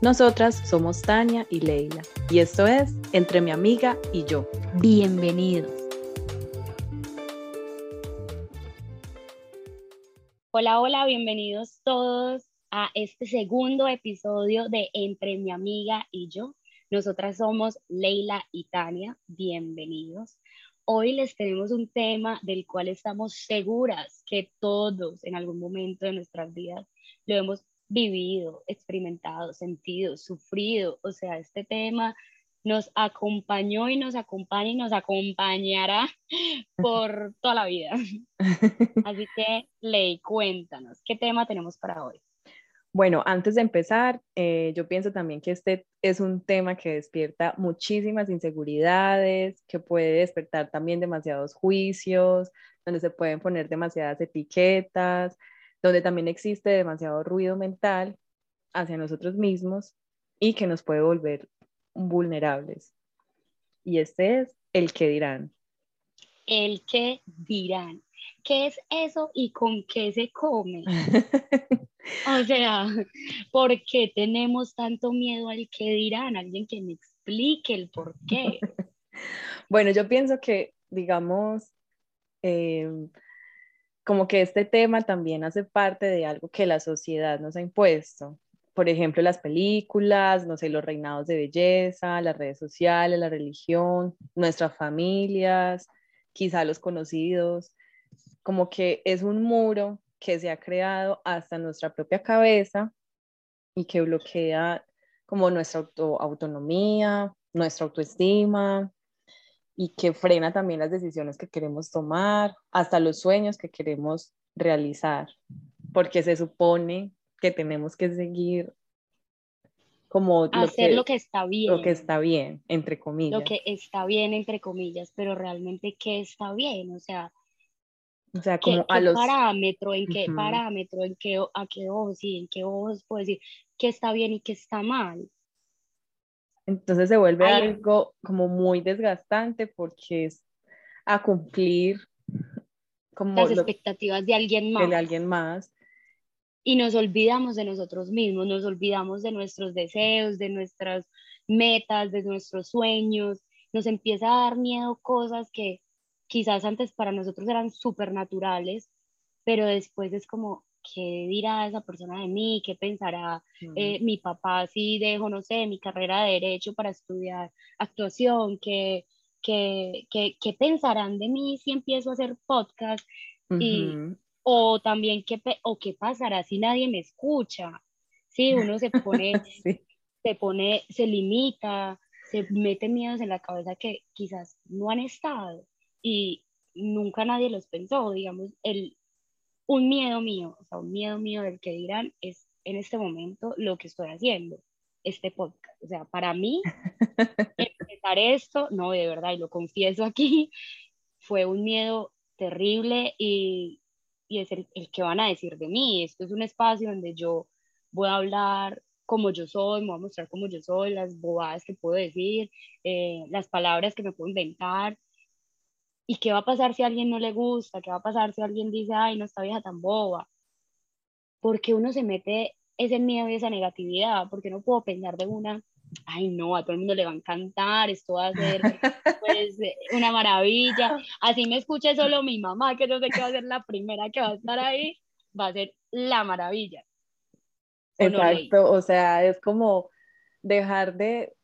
Nosotras somos Tania y Leila y esto es Entre mi amiga y yo. Bienvenidos. Hola, hola, bienvenidos todos a este segundo episodio de Entre mi amiga y yo. Nosotras somos Leila y Tania, bienvenidos. Hoy les tenemos un tema del cual estamos seguras que todos en algún momento de nuestras vidas lo hemos vivido, experimentado, sentido, sufrido. O sea, este tema nos acompañó y nos acompaña y nos acompañará por toda la vida. Así que, Ley, cuéntanos, ¿qué tema tenemos para hoy? Bueno, antes de empezar, eh, yo pienso también que este es un tema que despierta muchísimas inseguridades, que puede despertar también demasiados juicios, donde se pueden poner demasiadas etiquetas, donde también existe demasiado ruido mental hacia nosotros mismos y que nos puede volver vulnerables. Y este es el que dirán. El que dirán. ¿Qué es eso y con qué se come? o sea, ¿por qué tenemos tanto miedo al que dirán? Alguien que me explique el por qué. bueno, yo pienso que, digamos, em, como que este tema también hace parte de algo que la sociedad nos ha impuesto. Por ejemplo, las películas, no sé, los reinados de belleza, las redes sociales, la religión, nuestras familias, quizá los conocidos como que es un muro que se ha creado hasta nuestra propia cabeza y que bloquea como nuestra autonomía, nuestra autoestima y que frena también las decisiones que queremos tomar, hasta los sueños que queremos realizar, porque se supone que tenemos que seguir como hacer lo que, está bien. Lo que está bien, entre comillas. Lo que está bien, entre comillas, pero realmente qué está bien, o sea, o sea, como a los... parámetro, en qué parámetro, en qué, a qué ojos y en qué ojos puedo decir qué está bien y qué está mal. Entonces se vuelve algo como muy desgastante porque es a cumplir como las expectativas de alguien más. De alguien más. Y nos olvidamos de nosotros mismos, nos olvidamos de nuestros deseos, de nuestras metas, de nuestros sueños. Nos empieza a dar miedo cosas que quizás antes para nosotros eran súper naturales, pero después es como, ¿qué dirá esa persona de mí? ¿Qué pensará eh, mi papá si dejo, no sé, mi carrera de derecho para estudiar actuación? ¿Qué, qué, qué, pensarán de mí si empiezo a hacer podcast? y, o también, ¿qué, o ¿qué pasará si nadie me escucha? Sí, uno se pone, se pone, se limita, se mete miedos en la cabeza que quizás no han estado y nunca nadie los pensó, digamos, el, un miedo mío, o sea, un miedo mío del que dirán es en este momento lo que estoy haciendo, este podcast. O sea, para mí, empezar esto, no, de verdad, y lo confieso aquí, fue un miedo terrible y, y es el, el, que van a decir de mí. Esto es un espacio donde yo voy a hablar como yo soy, me voy a mostrar como yo soy, las bobadas que puedo decir, eh, las palabras que me puedo inventar, ¿Y qué va a pasar si a alguien no le gusta? ¿Qué va a pasar si alguien dice, ay, no está vieja tan boba? Porque uno se mete ese miedo y esa negatividad, porque no puedo pensar de una, ay, no, a todo el mundo le va a encantar, esto va a ser pues, una maravilla. Así me escuche solo mi mamá, que no sé qué va a ser la primera que va a estar ahí, va a ser la maravilla. Exacto, o sea, es como dejar de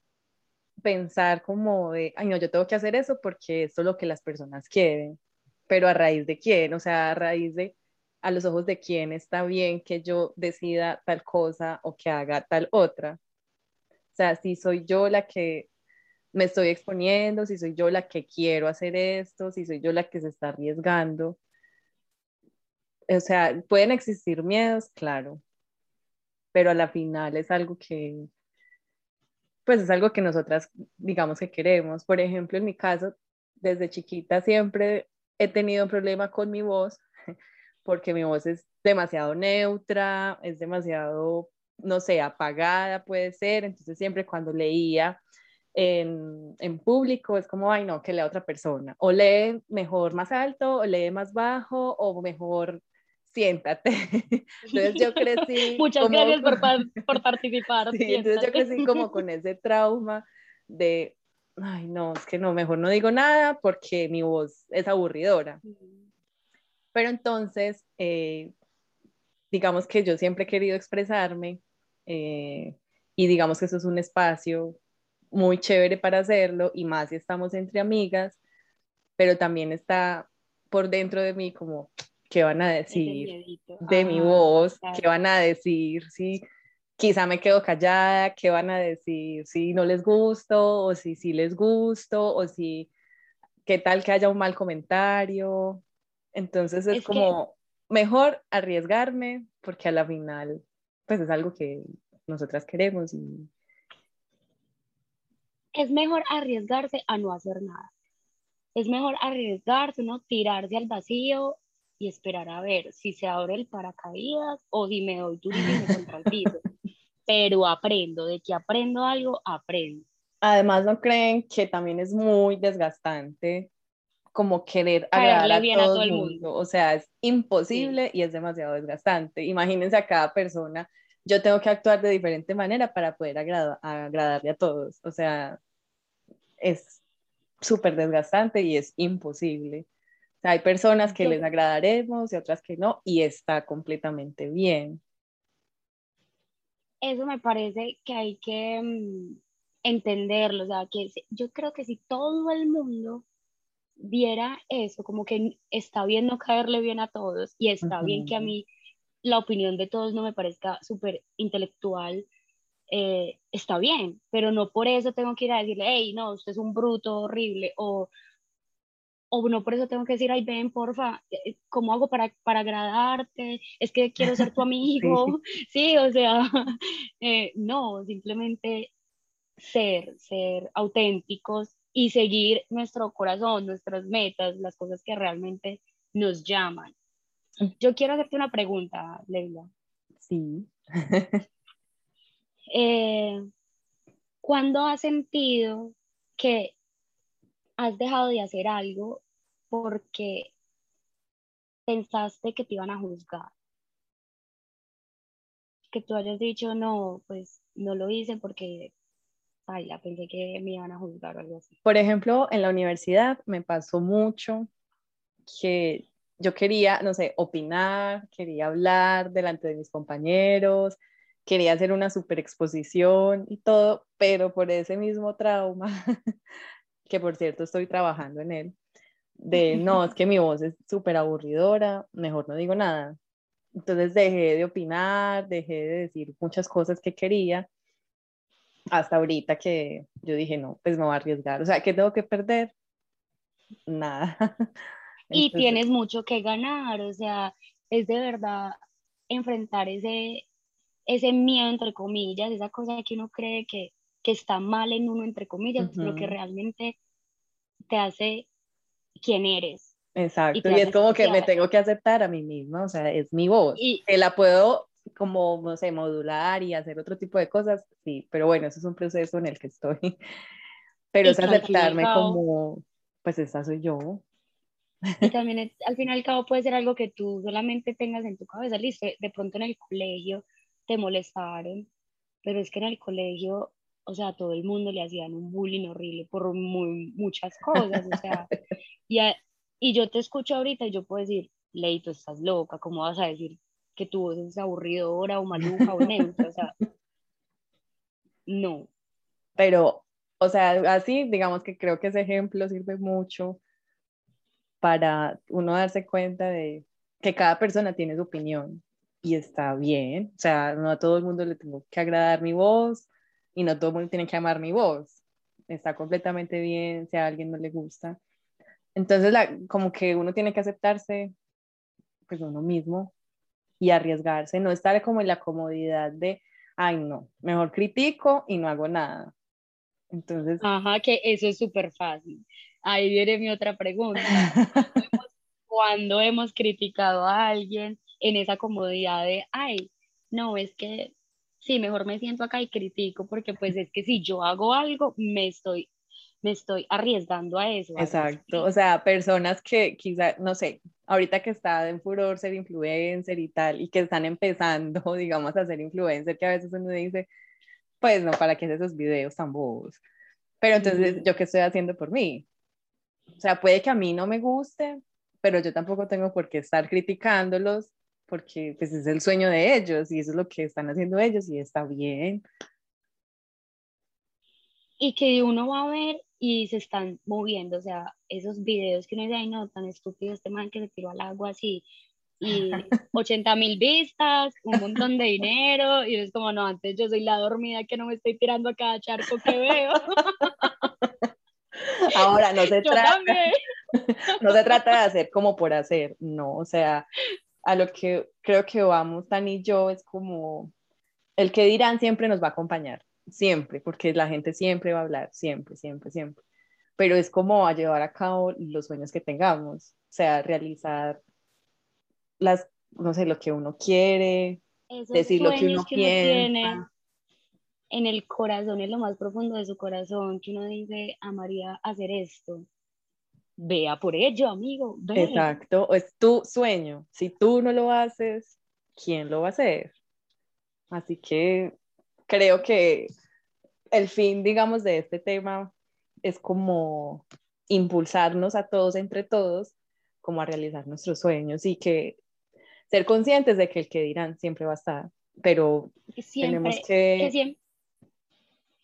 pensar como de, ay no, yo tengo que hacer eso porque esto es lo que las personas quieren, pero a raíz de quién, o sea, a raíz de, a los ojos de quién está bien que yo decida tal cosa o que haga tal otra. O sea, si soy yo la que me estoy exponiendo, si soy yo la que quiero hacer esto, si soy yo la que se está arriesgando. O sea, pueden existir miedos, claro, pero a la final es algo que, pues es algo que nosotras digamos que queremos. Por ejemplo, en mi caso, desde chiquita siempre he tenido un problema con mi voz, porque mi voz es demasiado neutra, es demasiado, no sé, apagada puede ser, entonces siempre cuando leía en, en, público es como, ay no, que lea otra persona, o lee mejor más alto, o lee más bajo, o mejor siéntate. Entonces yo crecí... Muchas gracias por, por participar. Sí, entonces yo crecí como con ese trauma de, ay no, es que no, mejor no digo nada porque mi voz es aburridora. Pero entonces, eh, digamos que yo siempre he querido expresarme eh, y digamos que eso es un espacio muy chévere para hacerlo y más si estamos entre amigas, pero también está por dentro de mí como, ¿qué van a decir de mi voz? ¿Qué van a decir si quizá me quedo callada? ¿Qué van a decir si no les gusto o si sí les gusto o si qué tal que haya un mal comentario? Entonces es, como mejor arriesgarme porque a la final pues es algo que nosotras queremos y es mejor arriesgarse a no hacer nada. Es mejor arriesgarse, ¿no? Tirarse al vacío y esperar a ver si se abre el paracaídas o si me doy durísimo contra el piso. Pero aprendo, de que aprendo algo, aprendo. Además, ¿no creen que también es muy desgastante como querer agradar a todo, el mundo. O sea, es imposible y es demasiado desgastante. Imagínense a cada persona, yo tengo que actuar de diferente manera para poder agradarle a todos. O sea, es súper desgastante y es imposible. Sea, hay personas que les agradaremos y otras que no, y está completamente bien. Eso me parece que hay que mm, entenderlo, o sea, que yo creo que si todo el mundo viera eso, como que está bien no caerle bien a todos y está bien que a mí la opinión de todos no me parezca súper intelectual, eh, está bien, pero no por eso tengo que ir a decirle, hey, no, usted es un bruto horrible, o, o no por eso tengo que decir, ay, ven, porfa, eh, ¿cómo hago para, para agradarte? Es que quiero ser tu amigo, sí, o sea, eh, no, simplemente ser, ser auténticos y seguir nuestro corazón, nuestras metas, las cosas que realmente nos llaman. Yo quiero hacerte una pregunta, Leila. Sí. eh, ¿Cuándo has sentido que has dejado de hacer algo porque pensaste que te iban a juzgar? Que tú hayas dicho, no, pues no lo hice porque ay, la pensé que me iban a juzgar o algo así. Por ejemplo, en la universidad me pasó mucho que yo quería, no sé, opinar, quería hablar delante de mis compañeros, quería hacer una super exposición y todo, pero por ese mismo trauma, que por cierto estoy trabajando en él, de no, es que mi voz es súper aburridora, mejor no digo nada. Entonces dejé de opinar, dejé de decir muchas cosas que quería hasta ahorita que yo dije, no, pues me voy a arriesgar. O sea, ¿qué tengo que perder? Nada. y tienes mucho que ganar, o sea, es de verdad enfrentar ese, ese miedo, entre comillas, esa cosa que uno cree que, que está mal en uno, entre comillas, lo que realmente te hace quien eres. Exacto, y, es como que me tengo que aceptar a mí misma, o sea, es mi voz, y, que la puedo como, no sé, modular y hacer otro tipo de cosas, sí, pero bueno, eso es un proceso en el que estoy. Pero es aceptarme como, pues esa soy yo. Y también al fin y al cabo puede ser algo que tú solamente tengas en tu cabeza, listo, de pronto en el colegio te molestaron, pero es que en el colegio, o sea, a todo el mundo le hacían un bullying horrible por muy, muchas cosas, o sea, y, y yo te escucho ahorita y yo puedo decir, Leito, estás loca, ¿cómo vas a decir que tu voz es aburridora o maluca o neutra, o sea, no. Pero o sea, así, digamos que creo que ese ejemplo sirve mucho para uno darse cuenta de que cada persona tiene su opinión y está bien. O sea, no a todo el mundo le tengo que agradar mi voz y no todo el mundo tiene que amar mi voz. Está completamente bien si a alguien no le gusta. Entonces, la, como que uno tiene que aceptarse, pues uno mismo y arriesgarse, no estar como en la comodidad de, ay, no, mejor critico y no hago nada. Entonces. Ajá, que eso es súper fácil. Ahí viene mi otra pregunta. Cuando hemos criticado a alguien en esa comodidad de, ay, no, es que sí, mejor me siento acá y critico, porque pues es que si yo hago algo, me estoy me estoy arriesgando a eso. Exacto, o sea, personas que quizá, no sé, ahorita que está en furor ser influencer y tal, y que están empezando, digamos, a ser influencer, que a veces uno dice, pues no, ¿para qué hacer esos videos tan bobos? Pero entonces, ¿yo qué estoy haciendo por mí? O sea, puede que a mí no me guste, pero yo tampoco tengo por qué estar criticándolos porque pues es el sueño de ellos y eso es lo que están haciendo ellos y está bien. Y que uno va a ver y se están moviendo, o sea, esos videos que uno dice, ay no, tan estúpido este man que se tiró al agua así, y 80 mil vistas, un montón de dinero, y es como, no, antes yo soy la dormida que no me estoy tirando a cada charco que veo. Ahora, no se, trata, no se trata de hacer como por hacer, no, o sea, a lo que creo que vamos, Tan y yo, es como, el que dirán siempre nos va a acompañar siempre, porque la gente siempre va a hablar, siempre, siempre, siempre. Pero es como a llevar a cabo los sueños que tengamos, o sea, realizar las, no sé, lo que uno quiere, decir lo que uno, piensa. en el corazón, en lo más profundo de su corazón, que uno dice, amaría hacer esto. Vea por ello, amigo. Exacto, es tu sueño. Si tú no lo haces, ¿quién lo va a hacer? Así que creo que el fin, digamos, de este tema es como impulsarnos a todos, entre todos, como a realizar nuestros sueños y que ser conscientes de que el que dirán siempre va a estar, pero tenemos que...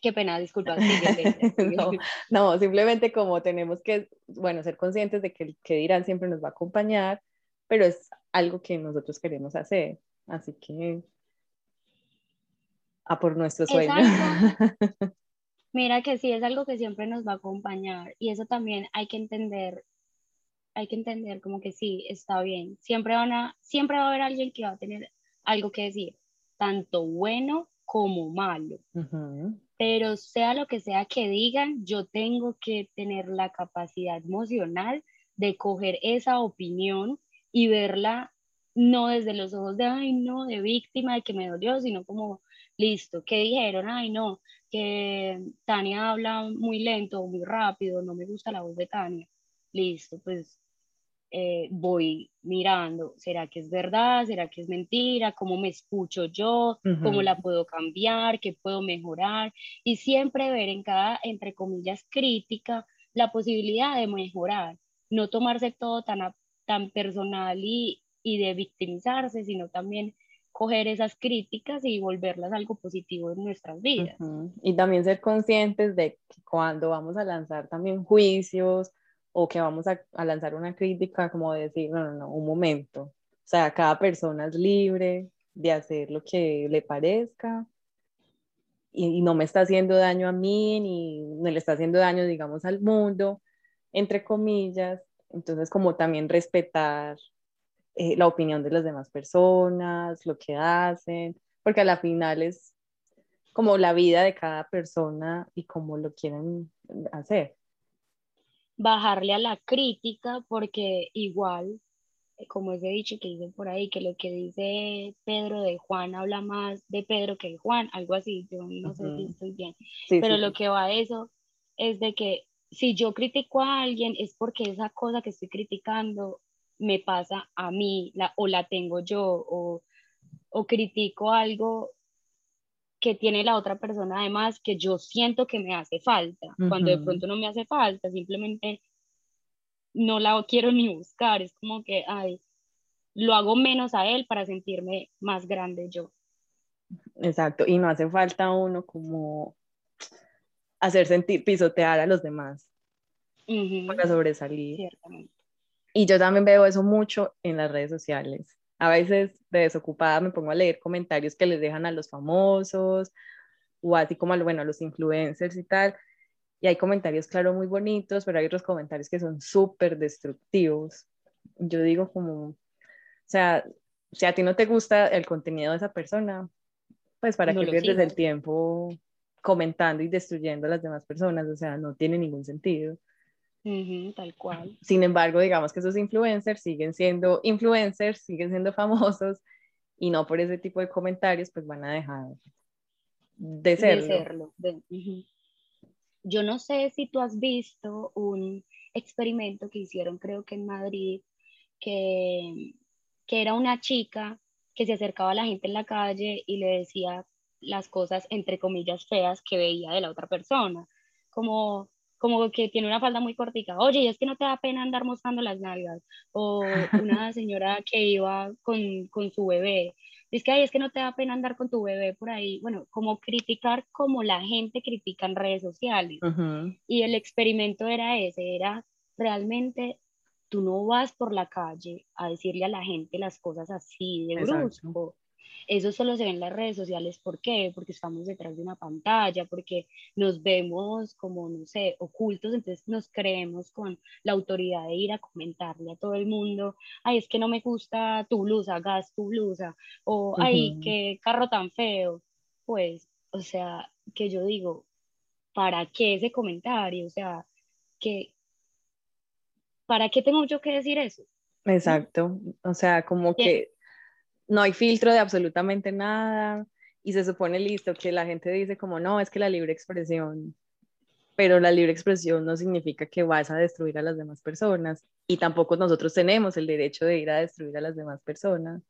Qué pena, disculpa. no, no, simplemente como tenemos que, bueno, ser conscientes de que el que dirán siempre nos va a acompañar, pero es algo que nosotros queremos hacer. Así que a por nuestro sueño. Mira que sí, es algo que siempre nos va a acompañar y eso también hay que entender, hay que entender como que sí, está bien. Siempre, van a, siempre va a haber alguien que va a tener algo que decir, tanto bueno como malo. Pero sea lo que sea que digan, yo tengo que tener la capacidad emocional de coger esa opinión y verla no desde los ojos de, ay, no, de víctima, de que me dolió, sino como, listo, ¿qué dijeron? Ay, no, que Tania habla muy lento muy rápido, no me gusta la voz de Tania. Listo, pues eh, voy mirando, ¿será que es verdad? ¿Será que es mentira? ¿Cómo me escucho yo? ¿Cómo la puedo cambiar? ¿Qué puedo mejorar? Y siempre ver en cada, entre comillas, crítica la posibilidad de mejorar, no tomarse todo tan, tan personal y, y de victimizarse, sino también coger esas críticas y volverlas algo positivo en nuestras vidas. Y también ser conscientes de que cuando vamos a lanzar también juicios o que vamos a, a, lanzar una crítica, como decir, no, no, no, un momento. O sea, cada persona es libre de hacer lo que le parezca y, y no me está haciendo daño a mí ni, ni le está haciendo daño, digamos, al mundo, entre comillas. Entonces, como también respetar eh, la opinión de las demás personas, lo que hacen, porque a la final es como la vida de cada persona y cómo lo quieren hacer. Bajarle a la crítica porque igual, eh, como ese dicho que dicen por ahí, que lo que dice Pedro de Juan habla más de Pedro que de Juan, algo así, yo no sé si estoy bien, pero lo que va a eso es de que si yo critico a alguien es porque esa cosa que estoy criticando me pasa a mí la, o la tengo yo o, o critico algo que tiene la otra persona además que yo siento que me hace falta, cuando de pronto no me hace falta, simplemente no la quiero ni buscar, es como que, ay, lo hago menos a él para sentirme más grande yo. Exacto, y no hace falta uno como hacer sentir, pisotear a los demás para sobresalir. Ciertamente. Y yo también veo eso mucho en las redes sociales. A veces de desocupada me pongo a leer comentarios que les dejan a los famosos o así como a, bueno, a los influencers y tal. Y hay comentarios, claro, muy bonitos, pero hay otros comentarios que son súper destructivos. Yo digo como, o sea, si a ti no te gusta el contenido de esa persona, pues para que pierdes el tiempo comentando y destruyendo a las demás personas, o sea, no tiene ningún sentido tal cual. Sin embargo, digamos que esos influencers siguen siendo influencers, siguen siendo famosos y no por ese tipo de comentarios, pues van a dejar de serlo. Yo no sé si tú has visto un experimento que hicieron, creo que en Madrid, que, que era una chica que se acercaba a la gente en la calle y le decía las cosas, entre comillas, feas que veía de la otra persona. Como, como que tiene una falda muy cortica, oye, es que no te da pena andar mostrando las nalgas, o una señora que iba con, con su bebé, es que, Ay, es que no te da pena andar con tu bebé por ahí, bueno, como criticar como la gente critica en redes sociales. Y el experimento era ese, era realmente tú no vas por la calle a decirle a la gente las cosas así de brusco. Eso solo se ve en las redes sociales. ¿Por qué? Porque estamos detrás de una pantalla, porque nos vemos como, no sé, ocultos, entonces nos creemos con la autoridad de ir a comentarle a todo el mundo, ay, es que no me gusta tu blusa, gas tu blusa, o ay, qué carro tan feo. Pues, o sea, que yo digo, ¿para qué ese comentario? O sea, que, ¿para qué tengo yo que decir eso? Exacto, o sea, como que no hay filtro de absolutamente nada y se supone listo que la gente dice como no, es que la libre expresión, pero la libre expresión no significa que vas a destruir a las demás personas y tampoco nosotros tenemos el derecho de ir a destruir a las demás personas.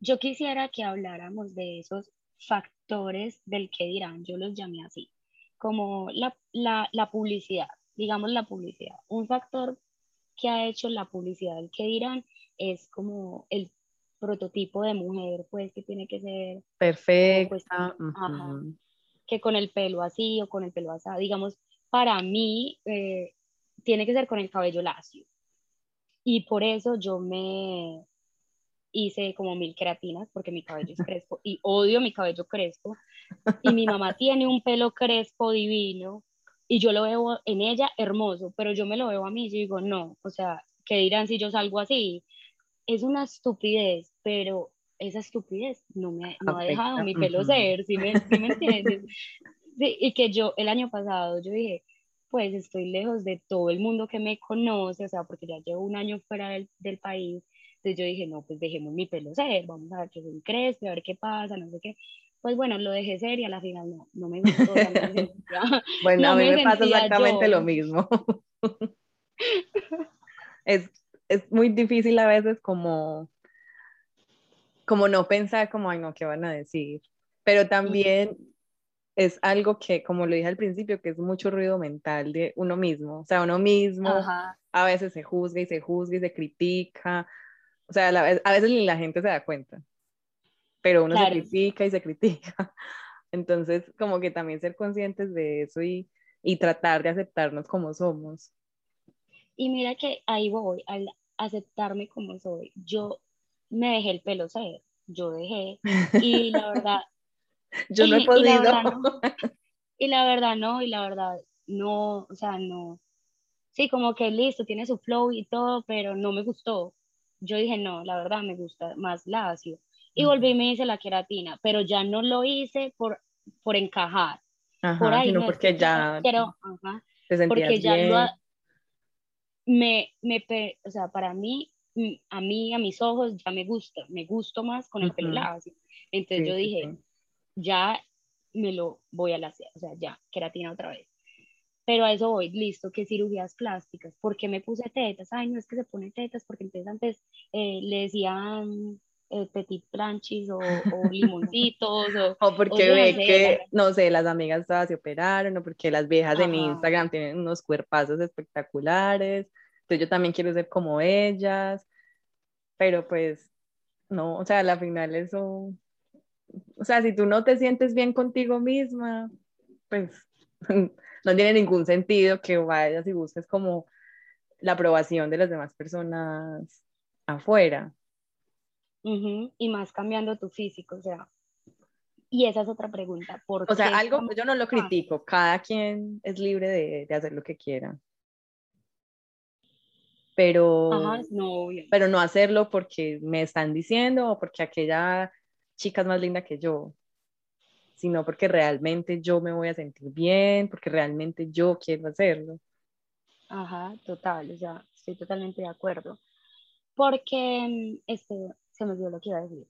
Yo quisiera que habláramos de esos factores del que dirán, yo los llamé así, como la, la, la publicidad, digamos la publicidad. Un factor que ha hecho la publicidad del que dirán es como el prototipo de mujer, pues que tiene que ser perfecta, que con el pelo así o con el pelo así, digamos, para mí eh, tiene que ser con el cabello lacio. Y por eso yo me hice como mil queratinas porque mi cabello es crespo y odio mi cabello crespo. Y mi mamá tiene un pelo crespo divino y yo lo veo en ella hermoso, pero yo me lo veo a mí y digo, no, o sea, ¿qué dirán si yo salgo así? Es una estupidez, pero esa estupidez no me no ha dejado mi pelo ser, ¿sí me, entiendes? y que yo el año pasado yo dije, pues estoy lejos de todo el mundo que me conoce, o sea, porque ya llevo un año fuera del, del país, entonces yo dije, no, pues dejemos mi pelo ser, vamos a ver qué se crece, a ver qué pasa, no sé qué. Pues bueno, lo dejé ser y a la final no, no me gustó. bueno, a mí me, me pasa exactamente lo mismo. es es muy difícil a veces como, como no pensar como, ay, no, ¿qué van a decir? Pero también es algo que, como lo dije al principio, que es mucho ruido mental de uno mismo. O sea, uno mismo a veces se juzga y se juzga y se critica. O sea, a veces ni la gente se da cuenta, pero uno se critica y se critica. Entonces, como que también ser conscientes de eso y, y tratar de aceptarnos como somos. Y mira que ahí voy, al aceptarme como soy. Yo me dejé el pelo ser, yo dejé, y la verdad... yo no he podido. Y la, verdad, no, y la verdad no, o sea, no. Sí, como que listo, tiene su flow y todo, pero no me gustó. Yo dije, no, la verdad me gusta más lacio. Y volví y me hice la queratina, pero ya no lo hice por, por encajar. por ahí, sino porque ya pero, porque ya lo, me, me, o sea, para mí, a mí, a mis ojos, ya me gusta, me gusto más con el pelo lacio. Entonces yo dije, ya me lo voy a hacer, o sea, ya, queratina otra vez. Pero a eso voy, listo, que cirugías plásticas. ¿Por qué me puse tetas? Ay, no es que se pone tetas, porque entonces antes eh, le decían eh, petit planchis o, o limoncitos. o, o, porque ve que, no sé, las amigas todas se operaron, o porque las viejas en Instagram tienen unos cuerpazos espectaculares. Entonces yo también quiero ser como ellas. Pero pues, no, o sea, al final eso. O sea, si tú no te sientes bien contigo misma, pues no tiene ningún sentido que vayas y busques como la aprobación de las demás personas afuera. Y más cambiando tu físico, o sea. Y esa es otra pregunta. ¿por o sea, algo yo no lo critico, cada quien es libre de, de hacer lo que quiera. Pero, no, pero no hacerlo porque me están diciendo o porque aquella chica es más linda que yo, sino porque realmente yo me voy a sentir bien, porque realmente yo quiero hacerlo. Ajá, total, o sea, estoy totalmente de acuerdo. Porque, este, se me olvidó lo que iba a decir.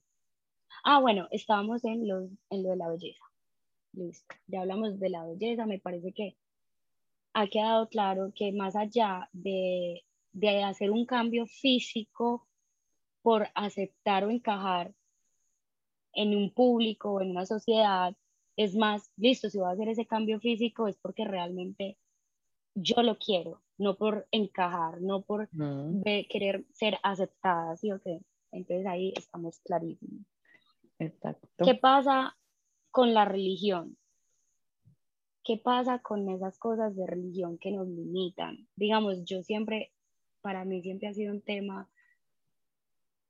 Ah, bueno, estábamos en lo, en lo de la belleza. Listo, ya hablamos de la belleza, me parece que ha quedado claro que más allá de, de hacer un cambio físico por aceptar o encajar en un público o en una sociedad, es más, listo, si voy a hacer ese cambio físico es porque realmente yo lo quiero, no por encajar, no por querer ser aceptada, ¿sí o qué? Entonces ahí estamos clarísimos. Exacto. ¿Qué pasa con la religión? ¿Qué pasa con esas cosas de religión que nos limitan? Digamos, yo siempre, para mí siempre ha sido un tema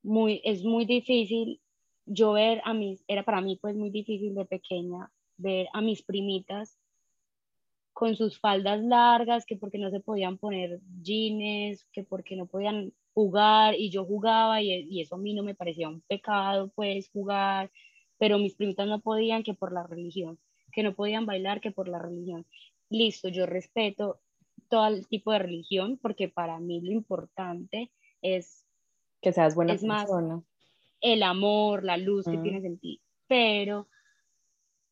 muy, es muy difícil yo ver a mis, era para mí pues muy difícil de pequeña ver a mis primitas con sus faldas largas, que porque no se podían poner jeans, que porque no podían jugar y yo jugaba y, y, eso a mí no me parecía un pecado, pues jugar, pero mis primitas no podían que por la religión, que no podían bailar que por la religión. Listo, yo respeto todo el tipo de religión porque para mí lo importante es que seas buena persona. el amor, la luz que tienes en ti, pero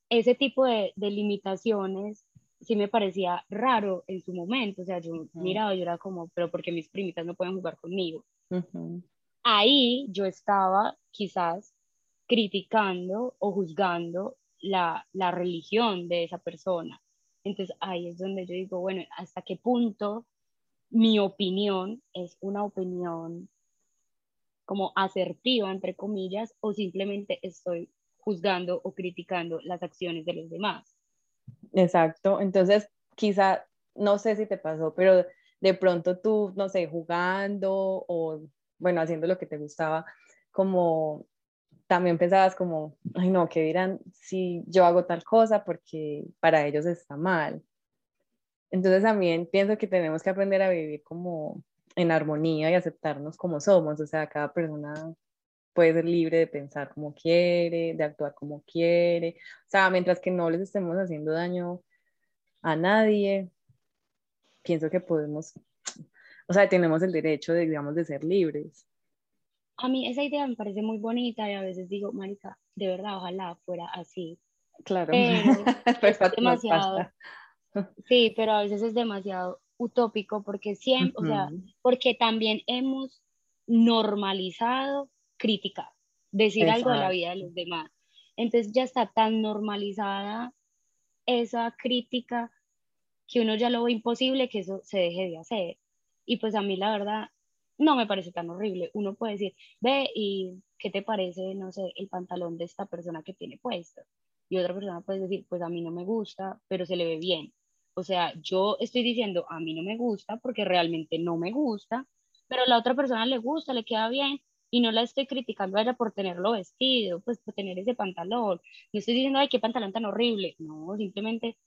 ese tipo de, de limitaciones sí me parecía raro en su momento, o sea, yo miraba y yo era como, pero porque mis primitas no pueden jugar conmigo. Ahí yo estaba quizás criticando o juzgando la, la religión de esa persona. Entonces ahí es donde yo digo, bueno, ¿hasta qué punto mi opinión es una opinión como asertiva, entre comillas, o simplemente estoy juzgando o criticando las acciones de los demás? Exacto, entonces quizá, no sé si te pasó, pero de pronto tú, no sé, jugando o, bueno, haciendo lo que te gustaba, como también pensabas como, ay no, que dirán si yo hago tal cosa porque para ellos está mal. Entonces también pienso que tenemos que aprender a vivir como en armonía y aceptarnos como somos, o sea, cada persona puede ser libre de pensar como quiere, de actuar como quiere, o sea, mientras que no les estemos haciendo daño a nadie, pienso que podemos, o sea, tenemos el derecho de, digamos, de ser libres. A mí esa idea me parece muy bonita y a veces digo, Marica, de verdad, ojalá fuera así. Claro. Pero es demasiado. Sí, pero a veces es demasiado utópico porque siempre, o sea, porque también hemos normalizado criticar, decir algo de la vida de los demás. Entonces ya está tan normalizada esa crítica que uno ya lo ve imposible que eso se deje de hacer. Y pues a mí la verdad no me parece tan horrible. Uno puede decir, ve y ¿qué te parece, no sé, el pantalón de esta persona que tiene puesto? Y otra persona puede decir, pues a mí no me gusta, pero se le ve bien. O sea, yo estoy diciendo, a mí no me gusta porque realmente no me gusta, pero a la otra persona le gusta, le queda bien y no la estoy criticando a ella por tenerlo vestido, pues por tener ese pantalón. No estoy diciendo, ay, qué pantalón tan horrible. No, simplemente,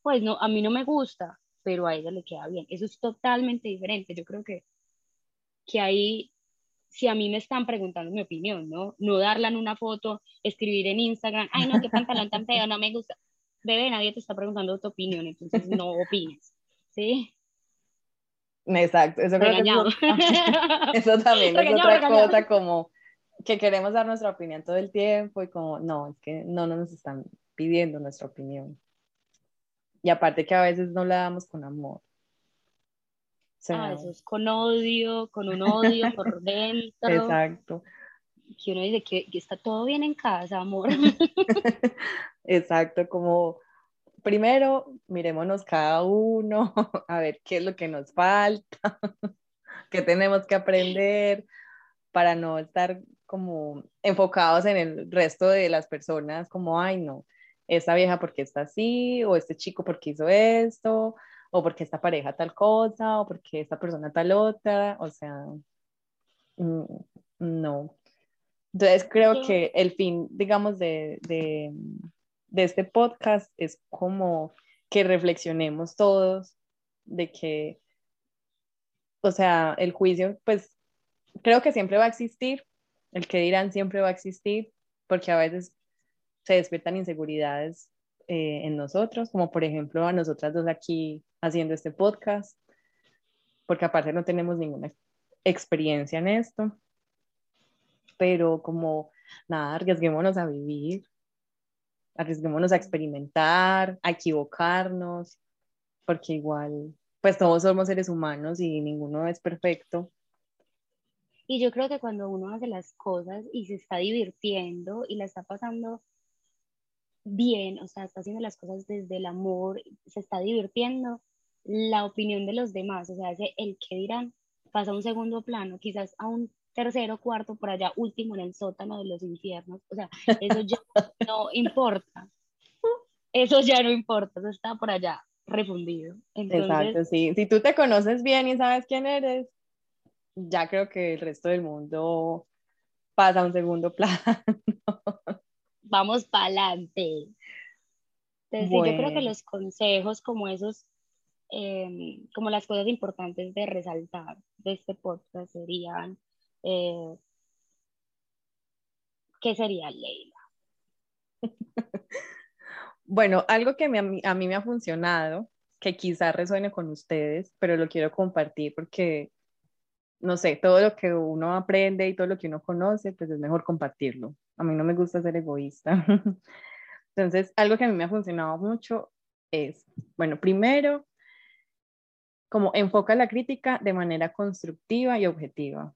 pues no, a mí no me gusta, pero a ella le queda bien. Eso es totalmente diferente. Yo creo que, que ahí, si a mí me están preguntando mi opinión, ¿no? No darla en una foto, escribir en Instagram, ay, no, qué pantalón tan feo, no me gusta. Bebé, nadie te está preguntando tu opinión, entonces no opines, ¿sí? Exacto, eso, creo que eso también es otra cosa como que queremos dar nuestra opinión todo el tiempo y como, no, es que no, no nos están pidiendo nuestra opinión. Y aparte que a veces no la damos con amor. ah, eso es con odio, con un odio por dentro. Exacto. Que uno dice que, que está todo bien en casa, amor. Exacto, como primero mirémonos cada uno, a ver qué es lo que nos falta, qué tenemos que aprender para no estar como enfocados en el resto de las personas, como, ay, no, esta vieja porque está así, o este chico porque hizo esto, o porque esta pareja tal cosa, o porque esta persona tal otra, o sea, mm, no. Entonces creo que el fin, digamos, de, de, de este podcast es como que reflexionemos todos de que, o sea, el juicio, pues creo que siempre va a existir, el que dirán siempre va a existir, porque a veces se despiertan inseguridades eh, en nosotros, como por ejemplo a nosotras dos aquí haciendo este podcast, porque aparte no tenemos ninguna experiencia en esto, pero como nada, arriesguémonos a vivir, arriesguémonos a experimentar, a equivocarnos, porque igual, pues todos somos seres humanos y ninguno es perfecto. Y yo creo que cuando uno hace las cosas y se está divirtiendo y la está pasando bien, o sea, está haciendo las cosas desde el amor, se está divirtiendo, la opinión de los demás, o sea, el que dirán pasa a un segundo plano, quizás a un tercero, cuarto, por allá, último en el sótano de los infiernos, o sea, eso ya no importa, eso ya no importa, eso está por allá refundido. Exacto, sí, si tú te conoces bien y sabes quién eres, ya creo que el resto del mundo pasa a un segundo plano. Vamos para adelante. Entonces, yo creo que los consejos como esos, em, como las cosas importantes de resaltar de este podcast serían, eh, ¿qué sería Leila? bueno, algo que a mí, me ha funcionado, que quizás resuene con ustedes, pero lo quiero compartir porque no sé, todo lo que uno aprende y todo lo que uno conoce, pues es mejor compartirlo. A mí no me gusta ser egoísta. Entonces, algo que a mí me ha funcionado mucho es, bueno, primero, como enfoca la crítica de manera constructiva y objetiva.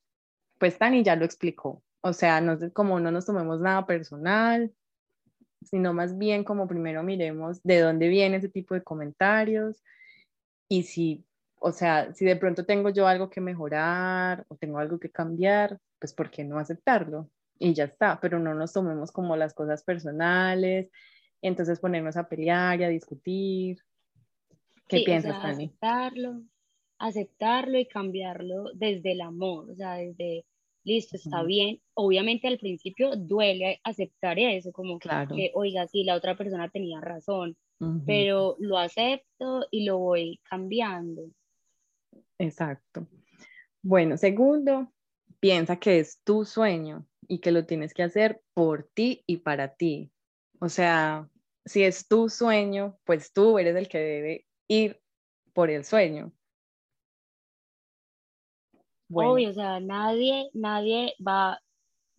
Pues Tani ya lo explicó. O sea, no como no nos tomemos nada personal, sino más bien como primero miremos de dónde viene ese tipo de comentarios y si o sea, si de pronto tengo yo algo que mejorar o tengo algo que cambiar, pues ¿por qué no aceptarlo? Y ya está, pero no nos tomemos como las cosas personales, entonces ponernos a pelear y a discutir. ¿Qué piensas, o Aceptarlo, aceptarlo y cambiarlo desde el amor, o sea, desde, listo, está bien. Obviamente al principio duele aceptar eso, como claro. que, oiga, sí, la otra persona tenía razón, pero lo acepto y lo voy cambiando. Exacto. Bueno, segundo, piensa que es tu sueño y que lo tienes que hacer por ti y para ti. O sea, si es tu sueño, pues tú eres el que debe ir por el sueño. Obvio, o sea, nadie, nadie va,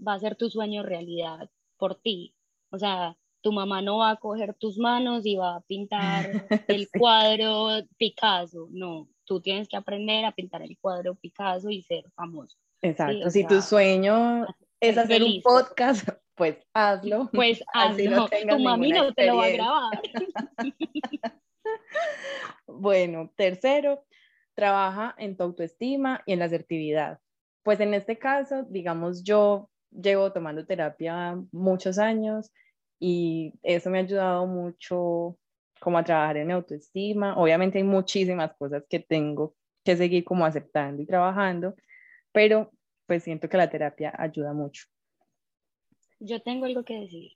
va a hacer tu sueño realidad por ti. O sea, tu mamá no va a coger tus manos y va a pintar el cuadro Picasso, no, tú tienes que aprender a pintar el cuadro Picasso y ser famoso. Exacto, si tu sueño es hacer un podcast, pues hazlo. Pues hazlo, tu mami no te lo va a grabar. bueno, tercero, trabaja en tu autoestima y en la asertividad. Pues en este caso, digamos, yo llevo tomando terapia muchos años y eso me ha ayudado mucho como a trabajar en autoestima. Obviamente hay muchísimas cosas que tengo que seguir como aceptando y trabajando, pero pues siento que la terapia ayuda mucho. Yo tengo algo que decir.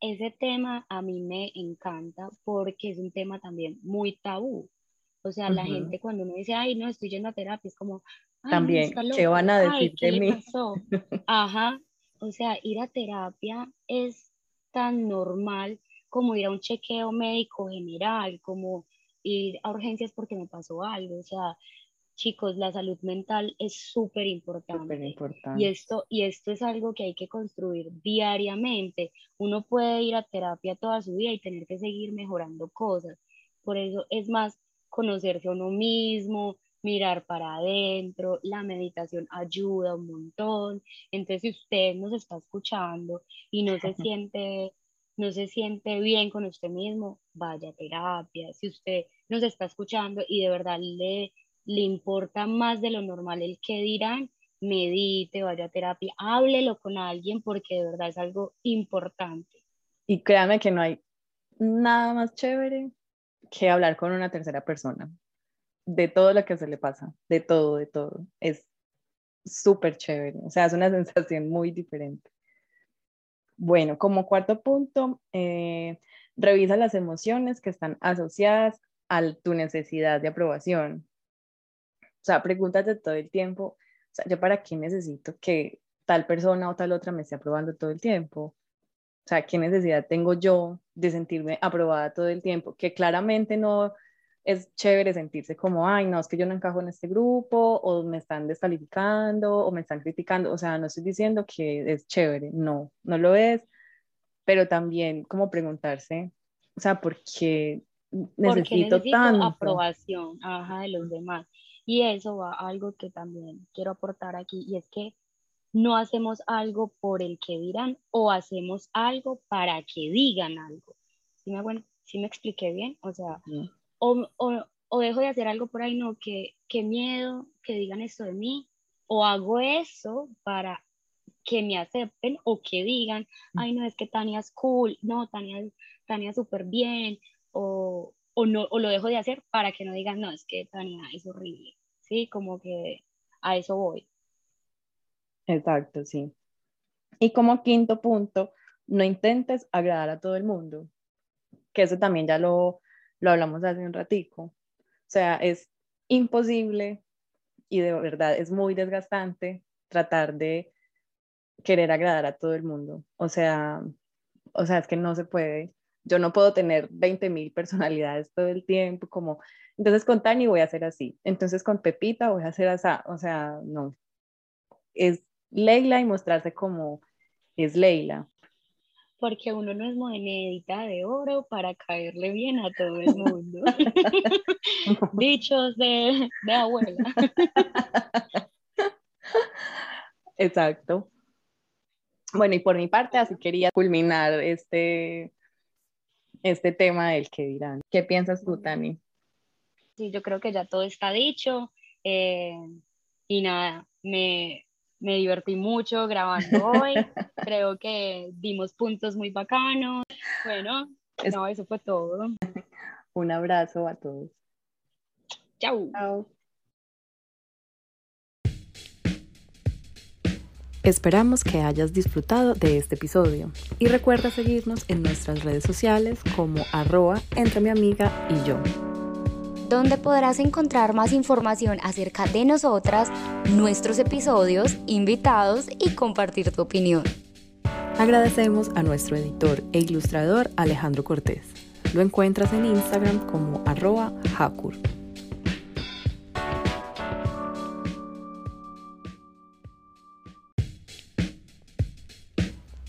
Ese tema a mí me encanta porque es un tema también muy tabú. O sea, la gente cuando uno dice, ay, no, estoy yendo a terapia, es como, también, ¿qué van a decir de mí? Ajá, o sea, ir a terapia es tan normal como ir a un chequeo médico general, como ir a urgencias porque me pasó algo, o sea, chicos, la salud mental es súper importante. Y esto, y esto es algo que hay que construir diariamente. Uno puede ir a terapia toda su vida y tener que seguir mejorando cosas. Por eso es más conocerse a uno mismo, mirar para adentro, la meditación ayuda un montón. Entonces, si usted nos está escuchando y no se siente no se siente bien con usted mismo, vaya a terapia. Si usted nos está escuchando y de verdad le, le importa más de lo normal el que dirán, medite, vaya a terapia, háblelo con alguien porque de verdad es algo importante. Y créanme que no hay nada más chévere que hablar con una tercera persona de todo lo que se le pasa, de todo, de todo. Es súper chévere, o sea, es una sensación muy diferente. Bueno, como cuarto punto, eh, revisa las emociones que están asociadas a tu necesidad de aprobación. O sea, pregúntate todo el tiempo, o sea, ¿yo para qué necesito que tal persona o tal otra me esté aprobando todo el tiempo? O sea, ¿qué necesidad tengo yo de sentirme aprobada todo el tiempo? Que claramente no es chévere sentirse como, ay, no, es que yo no encajo en este grupo, o me están descalificando, o me están criticando. O sea, no estoy diciendo que es chévere, no, no lo es, pero también como preguntarse, o sea, ¿por qué necesito, necesito tanto? aprobación ajá, de los demás? Y eso va a algo que también quiero aportar aquí, y es que no hacemos algo por el que dirán o hacemos algo para que digan algo. ¿Sí me, bueno, ¿sí me expliqué bien? O sea, o, o, o, dejo de hacer algo por ahí, no, que, qué miedo que digan esto de mí, o hago eso para que me acepten o que digan, ay, no, es que Tania es cool, no, Tania, Tania súper bien, o, o, no, o lo dejo de hacer para que no digan, no, es que Tania es horrible, ¿sí? Como que a eso voy. Exacto, sí. Y como quinto punto, no intentes agradar a todo el mundo, que eso también ya lo, lo hablamos hace un ratico. O sea, es imposible y de verdad es muy desgastante tratar de querer agradar a todo el mundo. O sea, o sea, es que no se puede. Yo no puedo tener 20 mil personalidades todo el tiempo, como, entonces con Tani voy a hacer así, entonces con Pepita voy a hacer así, o sea, no. Es Leila y mostrarse como es Leila. Porque uno no es monedita de oro para caerle bien a todo el mundo. Dichos de, de abuela. Exacto. Bueno, y por mi parte, así quería culminar este, este tema del que dirán. ¿Qué piensas tú, Tani? Sí, yo creo que ya todo está dicho. Eh, y nada, me, me divertí mucho grabando hoy. Creo que dimos puntos muy bacanos. Bueno, no, eso fue todo. Un abrazo a todos. Chao. Chao. Esperamos que hayas disfrutado de este episodio y recuerda seguirnos en nuestras redes sociales como arroba entre mi amiga y yo donde podrás encontrar más información acerca de nosotras, nuestros episodios, invitados y compartir tu opinión. Agradecemos a nuestro editor e ilustrador Alejandro Cortés. Lo encuentras en Instagram como arroba Hakur.